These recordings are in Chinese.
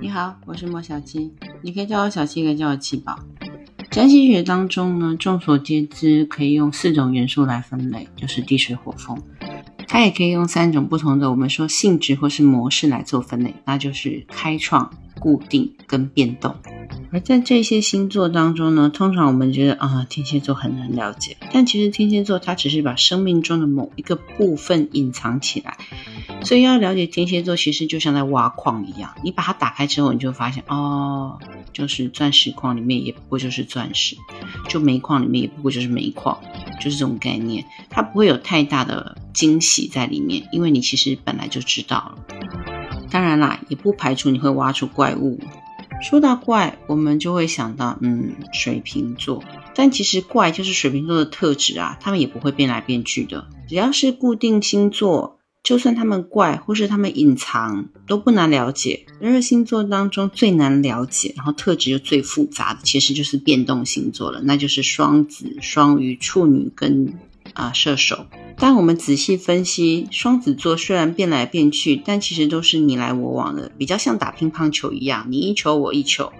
你好，我是莫小七，你可以叫我小七，可以叫我七宝。占星学当中呢，众所皆知，可以用四种元素来分类，就是地水火风。它也可以用三种不同的，我们说性质或是模式来做分类，那就是开创、固定跟变动。而在这些星座当中呢，通常我们觉得啊，天蝎座很难了解，但其实天蝎座它只是把生命中的某一个部分隐藏起来。所以要了解天蝎座，其实就像在挖矿一样。你把它打开之后，你就发现哦，就是钻石矿里面也不过就是钻石，就煤矿里面也不过就是煤矿，就是这种概念。它不会有太大的惊喜在里面，因为你其实本来就知道了。当然啦，也不排除你会挖出怪物。说到怪，我们就会想到嗯，水瓶座。但其实怪就是水瓶座的特质啊，他们也不会变来变去的，只要是固定星座。就算他们怪，或是他们隐藏，都不难了解。十二星座当中最难了解，然后特质又最复杂的，其实就是变动星座了，那就是双子、双鱼、处女跟啊射手。但我们仔细分析，双子座虽然变来变去，但其实都是你来我往的，比较像打乒乓球一样，你一球我一球。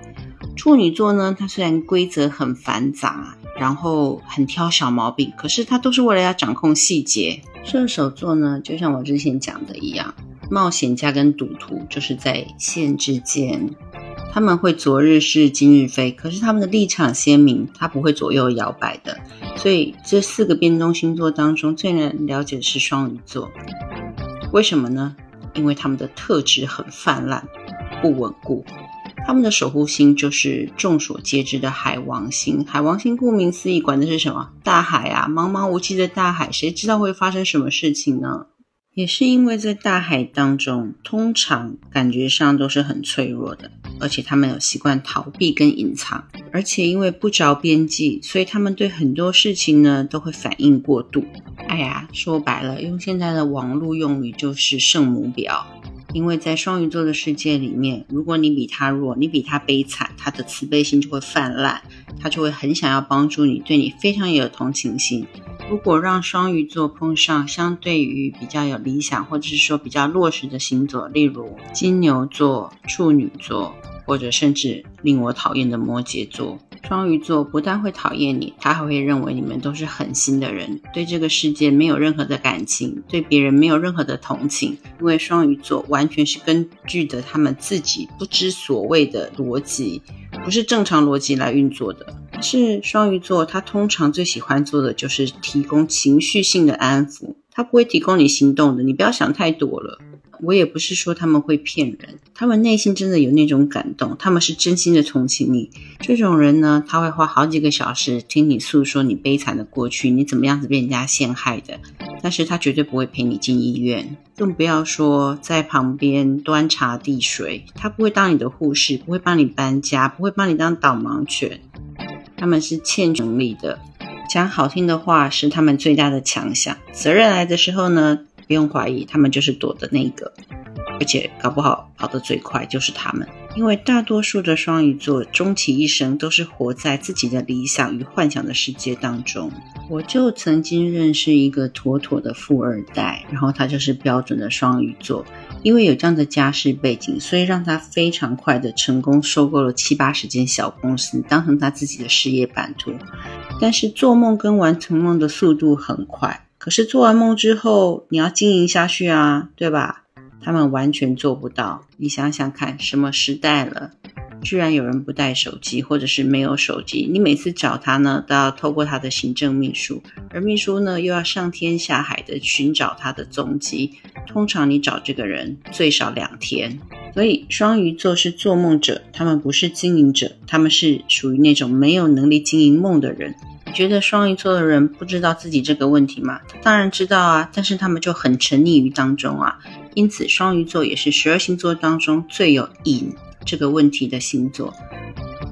处女座呢，它虽然规则很繁杂，然后很挑小毛病，可是它都是为了要掌控细节。射手座呢，就像我之前讲的一样，冒险家跟赌徒就是在线之间，他们会昨日是今日非，可是他们的立场鲜明，他不会左右摇摆的。所以这四个变动星座当中，最难了解的是双鱼座。为什么呢？因为他们的特质很泛滥，不稳固。他们的守护星就是众所皆知的海王星。海王星顾名思义，管的是什么？大海啊，茫茫无际的大海，谁知道会发生什么事情呢？也是因为在大海当中，通常感觉上都是很脆弱的，而且他们有习惯逃避跟隐藏，而且因为不着边际，所以他们对很多事情呢都会反应过度。哎呀，说白了，用现在的网络用语就是圣母婊。因为在双鱼座的世界里面，如果你比他弱，你比他悲惨，他的慈悲心就会泛滥，他就会很想要帮助你，对你非常有同情心。如果让双鱼座碰上相对于比较有理想，或者是说比较落实的星座，例如金牛座、处女座，或者甚至令我讨厌的摩羯座。双鱼座不但会讨厌你，他还会认为你们都是狠心的人，对这个世界没有任何的感情，对别人没有任何的同情。因为双鱼座完全是根据的他们自己不知所谓的逻辑，不是正常逻辑来运作的。是双鱼座，他通常最喜欢做的就是提供情绪性的安抚，他不会提供你行动的。你不要想太多了。我也不是说他们会骗人，他们内心真的有那种感动，他们是真心的同情你。这种人呢，他会花好几个小时听你诉说你悲惨的过去，你怎么样子被人家陷害的，但是他绝对不会陪你进医院，更不要说在旁边端茶递水。他不会当你的护士，不会帮你搬家，不会帮你当导盲犬。他们是欠能力的，讲好听的话是他们最大的强项。责任来的时候呢？不用怀疑，他们就是躲的那个，而且搞不好跑得最快就是他们。因为大多数的双鱼座终其一生都是活在自己的理想与幻想的世界当中。我就曾经认识一个妥妥的富二代，然后他就是标准的双鱼座。因为有这样的家世背景，所以让他非常快的成功收购了七八十间小公司，当成他自己的事业版图。但是做梦跟完成梦的速度很快。可是做完梦之后，你要经营下去啊，对吧？他们完全做不到。你想想看，什么时代了，居然有人不带手机，或者是没有手机？你每次找他呢，都要透过他的行政秘书，而秘书呢，又要上天下海的寻找他的踪迹。通常你找这个人最少两天。所以双鱼座是做梦者，他们不是经营者，他们是属于那种没有能力经营梦的人。觉得双鱼座的人不知道自己这个问题吗？他当然知道啊，但是他们就很沉溺于当中啊。因此，双鱼座也是十二星座当中最有瘾这个问题的星座。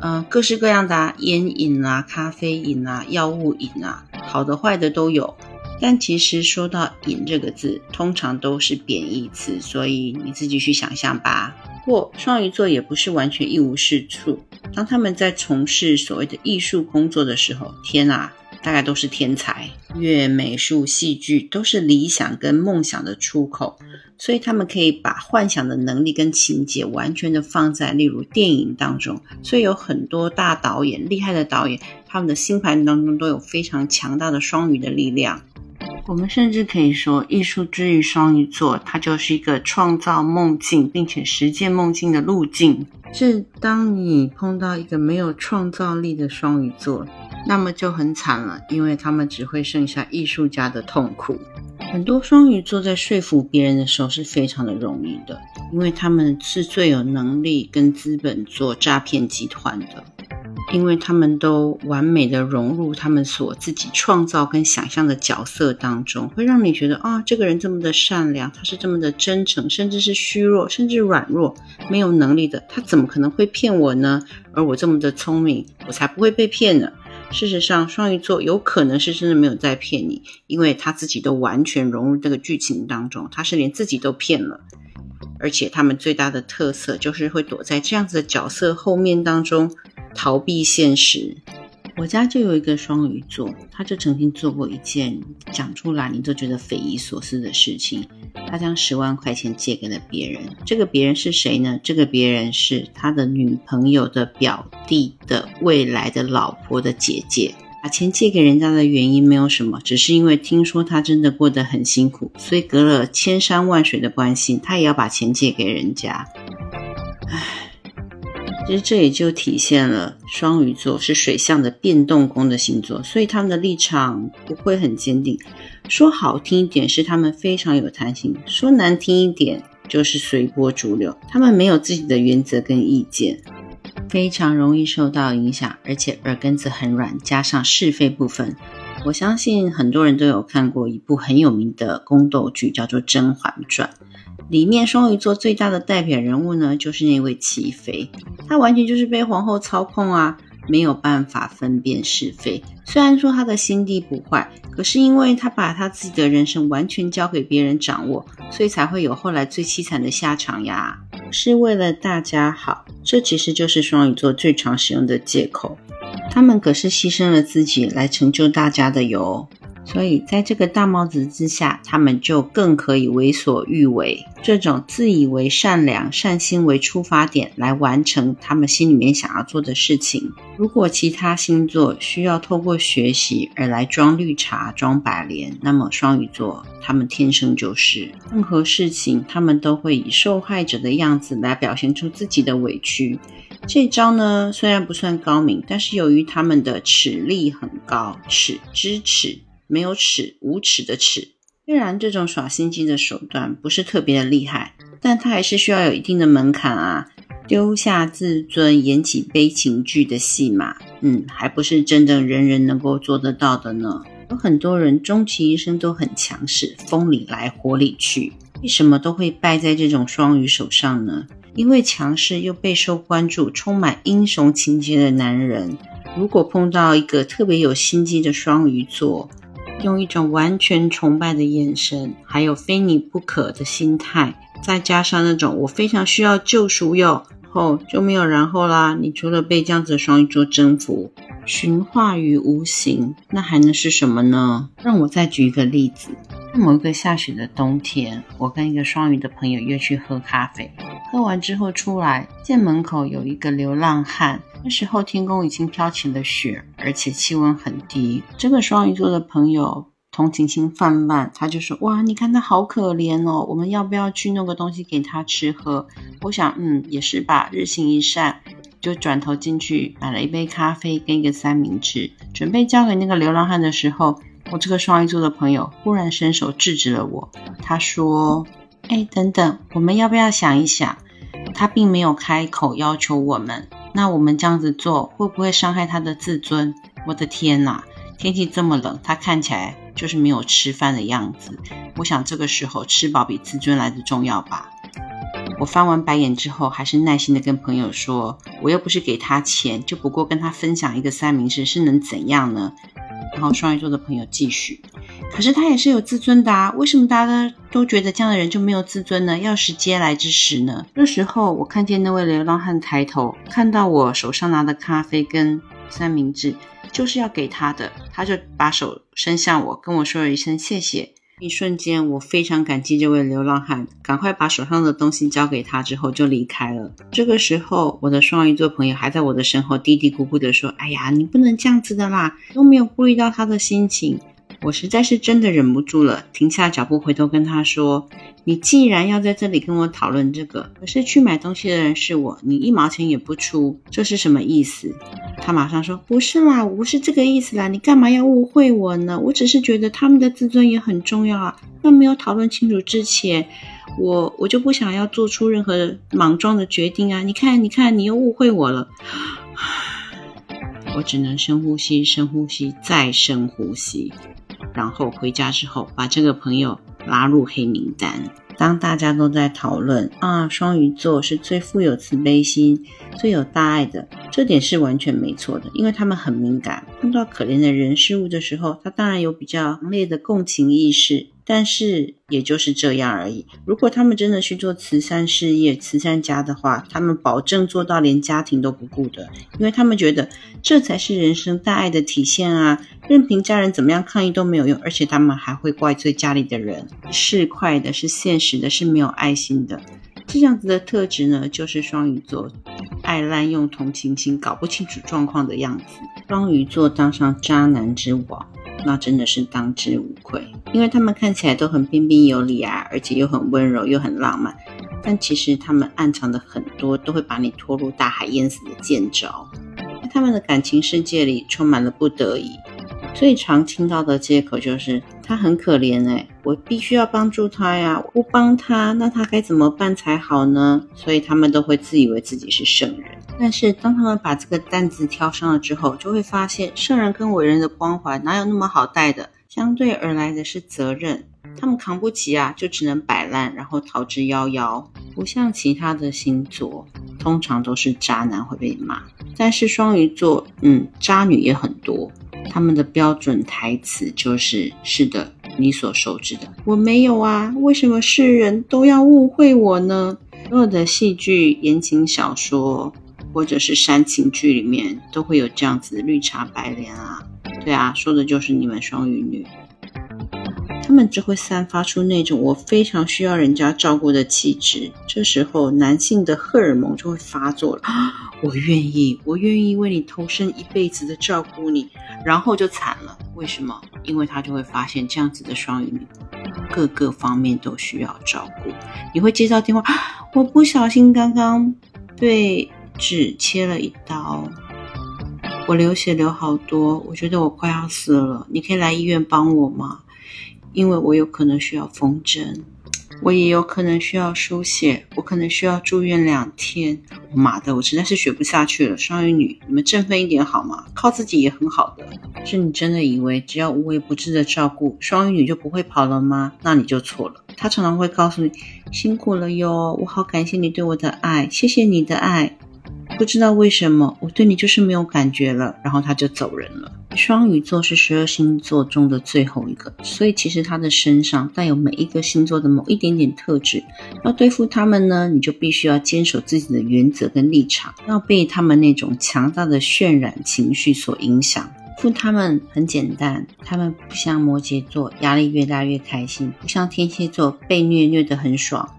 呃，各式各样的啊烟瘾啊、咖啡瘾啊、药物瘾啊，好的坏的都有。但其实说到瘾这个字，通常都是贬义词，所以你自己去想象吧。不过双鱼座也不是完全一无是处。当他们在从事所谓的艺术工作的时候，天啊，大概都是天才，乐、美术、戏剧都是理想跟梦想的出口，所以他们可以把幻想的能力跟情节完全的放在例如电影当中。所以有很多大导演、厉害的导演，他们的星盘当中都有非常强大的双鱼的力量。我们甚至可以说，艺术之于双鱼座，它就是一个创造梦境并且实践梦境的路径。是当你碰到一个没有创造力的双鱼座，那么就很惨了，因为他们只会剩下艺术家的痛苦。很多双鱼座在说服别人的时候是非常的容易的，因为他们是最有能力跟资本做诈骗集团的。因为他们都完美的融入他们所自己创造跟想象的角色当中，会让你觉得啊，这个人这么的善良，他是这么的真诚，甚至是虚弱，甚至软弱，没有能力的，他怎么可能会骗我呢？而我这么的聪明，我才不会被骗呢。事实上，双鱼座有可能是真的没有在骗你，因为他自己都完全融入这个剧情当中，他是连自己都骗了。而且他们最大的特色就是会躲在这样子的角色后面当中。逃避现实，我家就有一个双鱼座，他就曾经做过一件讲出来你都觉得匪夷所思的事情。他将十万块钱借给了别人，这个别人是谁呢？这个别人是他的女朋友的表弟的未来的老婆的姐姐。把钱借给人家的原因没有什么，只是因为听说他真的过得很辛苦，所以隔了千山万水的关系，他也要把钱借给人家。唉。其实这也就体现了双鱼座是水象的变动宫的星座，所以他们的立场不会很坚定。说好听一点是他们非常有弹性，说难听一点就是随波逐流。他们没有自己的原则跟意见，非常容易受到影响，而且耳根子很软，加上是非部分。我相信很多人都有看过一部很有名的宫斗剧，叫做《甄嬛传》。里面双鱼座最大的代表人物呢，就是那位齐妃。她完全就是被皇后操控啊，没有办法分辨是非。虽然说她的心地不坏，可是因为她把她自己的人生完全交给别人掌握，所以才会有后来最凄惨的下场呀。是为了大家好，这其实就是双鱼座最常使用的借口。他们可是牺牲了自己来成就大家的哟。所以，在这个大帽子之下，他们就更可以为所欲为。这种自以为善良、善心为出发点来完成他们心里面想要做的事情。如果其他星座需要透过学习而来装绿茶、装白莲，那么双鱼座他们天生就是任何事情，他们都会以受害者的样子来表现出自己的委屈。这招呢，虽然不算高明，但是由于他们的齿力很高，齿之齿。没有耻，无耻的耻。虽然这种耍心机的手段不是特别的厉害，但他还是需要有一定的门槛啊。丢下自尊，演起悲情剧的戏码，嗯，还不是真的人人能够做得到的呢。有很多人终其一生都很强势，风里来火里去，为什么都会败在这种双鱼手上呢？因为强势又备受关注、充满英雄情节的男人，如果碰到一个特别有心机的双鱼座。用一种完全崇拜的眼神，还有非你不可的心态，再加上那种我非常需要救赎哟，后就没有然后啦。你除了被这样子的双鱼座征服，驯化于无形，那还能是什么呢？让我再举一个例子，在某一个下雪的冬天，我跟一个双鱼的朋友约去喝咖啡，喝完之后出来，见门口有一个流浪汉。那时候天空已经飘起了雪，而且气温很低。这个双鱼座的朋友同情心泛滥，他就说：“哇，你看他好可怜哦，我们要不要去弄个东西给他吃喝？”我想，嗯，也是吧。日行一善，就转头进去买了一杯咖啡跟一个三明治，准备交给那个流浪汉的时候，我这个双鱼座的朋友忽然伸手制止了我。他说：“哎，等等，我们要不要想一想？他并没有开口要求我们。”那我们这样子做会不会伤害他的自尊？我的天哪！天气这么冷，他看起来就是没有吃饭的样子。我想这个时候吃饱比自尊来的重要吧。我翻完白眼之后，还是耐心的跟朋友说：“我又不是给他钱，就不过跟他分享一个三明治，是能怎样呢？”然后双鱼座的朋友继续。可是他也是有自尊的啊，为什么大家都觉得这样的人就没有自尊呢？要是嗟来之食呢？这时候我看见那位流浪汉抬头，看到我手上拿的咖啡跟三明治，就是要给他的。他就把手伸向我，跟我说了一声谢谢。一瞬间，我非常感激这位流浪汉，赶快把手上的东西交给他之后就离开了。这个时候，我的双鱼座朋友还在我的身后嘀嘀咕咕的说：“哎呀，你不能这样子的啦，都没有顾虑到他的心情。”我实在是真的忍不住了，停下脚步，回头跟他说：“你既然要在这里跟我讨论这个，可是去买东西的人是我，你一毛钱也不出，这是什么意思？”他马上说：“不是啦，我不是这个意思啦，你干嘛要误会我呢？我只是觉得他们的自尊也很重要啊。那没有讨论清楚之前，我我就不想要做出任何莽撞的决定啊！你看，你看，你又误会我了。”我只能深呼吸，深呼吸，再深呼吸。然后回家之后，把这个朋友拉入黑名单。当大家都在讨论啊，双鱼座是最富有慈悲心、最有大爱的，这点是完全没错的，因为他们很敏感，碰到可怜的人事物的时候，他当然有比较强烈的共情意识。但是也就是这样而已。如果他们真的去做慈善事业、慈善家的话，他们保证做到连家庭都不顾的，因为他们觉得这才是人生大爱的体现啊！任凭家人怎么样抗议都没有用，而且他们还会怪罪家里的人，是快的，是现实的，是没有爱心的。这样子的特质呢，就是双鱼座爱滥用同情心、搞不清楚状况的样子。双鱼座当上渣男之王。那真的是当之无愧，因为他们看起来都很彬彬有礼啊，而且又很温柔又很浪漫，但其实他们暗藏的很多都会把你拖入大海淹死的剑招。在他们的感情世界里充满了不得已，最常听到的借口就是他很可怜哎，我必须要帮助他呀，不帮他那他该怎么办才好呢？所以他们都会自以为自己是圣人。但是当他们把这个担子挑上了之后，就会发现圣人跟伟人的光环哪有那么好带的？相对而来的是责任，他们扛不起啊，就只能摆烂，然后逃之夭夭。不像其他的星座，通常都是渣男会被骂，但是双鱼座，嗯，渣女也很多。他们的标准台词就是：“是的，你所熟知的，我没有啊，为什么世人都要误会我呢？”所有的戏剧、言情小说。或者是煽情剧里面都会有这样子的绿茶白莲啊，对啊，说的就是你们双鱼女，他们只会散发出那种我非常需要人家照顾的气质，这时候男性的荷尔蒙就会发作了，我愿意，我愿意为你投身一辈子的照顾你，然后就惨了，为什么？因为他就会发现这样子的双鱼女各个方面都需要照顾，你会接到电话，我不小心刚刚被。纸切了一刀，我流血流好多，我觉得我快要死了。你可以来医院帮我吗？因为我有可能需要缝针，我也有可能需要输血，我可能需要住院两天。妈的，我实在是学不下去了。双鱼女，你们振奋一点好吗？靠自己也很好的。是你真的以为只要无微不至的照顾，双鱼女就不会跑了吗？那你就错了。她常常会告诉你，辛苦了哟，我好感谢你对我的爱，谢谢你的爱。不知道为什么我对你就是没有感觉了，然后他就走人了。双鱼座是十二星座中的最后一个，所以其实他的身上带有每一个星座的某一点点特质。要对付他们呢，你就必须要坚守自己的原则跟立场，要被他们那种强大的渲染情绪所影响。负他们很简单，他们不像摩羯座压力越大越开心，不像天蝎座被虐虐得很爽。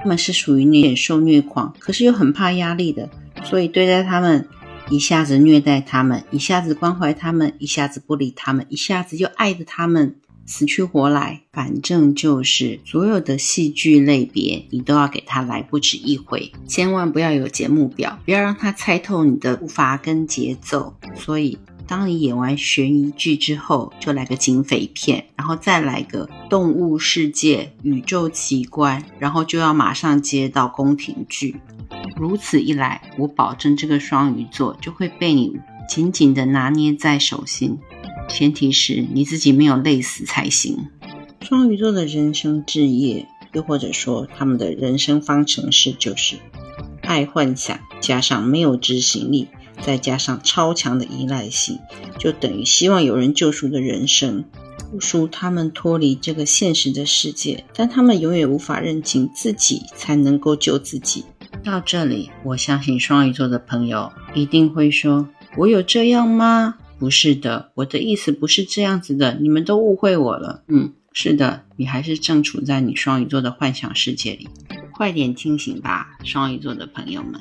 他们是属于那点受虐狂，可是又很怕压力的。所以对待他们，一下子虐待他们，一下子关怀他们，一下子不理他们，一下子又爱着他们，死去活来。反正就是所有的戏剧类别，你都要给他来不止一回，千万不要有节目表，不要让他猜透你的步伐跟节奏。所以。当你演完悬疑剧之后，就来个警匪片，然后再来个动物世界、宇宙奇观，然后就要马上接到宫廷剧。如此一来，我保证这个双鱼座就会被你紧紧的拿捏在手心，前提是你自己没有累死才行。双鱼座的人生置业，又或者说他们的人生方程式，就是爱幻想加上没有执行力。再加上超强的依赖性，就等于希望有人救赎的人生，救赎他们脱离这个现实的世界。但他们永远无法认清自己才能够救自己。到这里，我相信双鱼座的朋友一定会说：“我有这样吗？不是的，我的意思不是这样子的，你们都误会我了。嗯，是的，你还是正处在你双鱼座的幻想世界里，快点清醒吧，双鱼座的朋友们。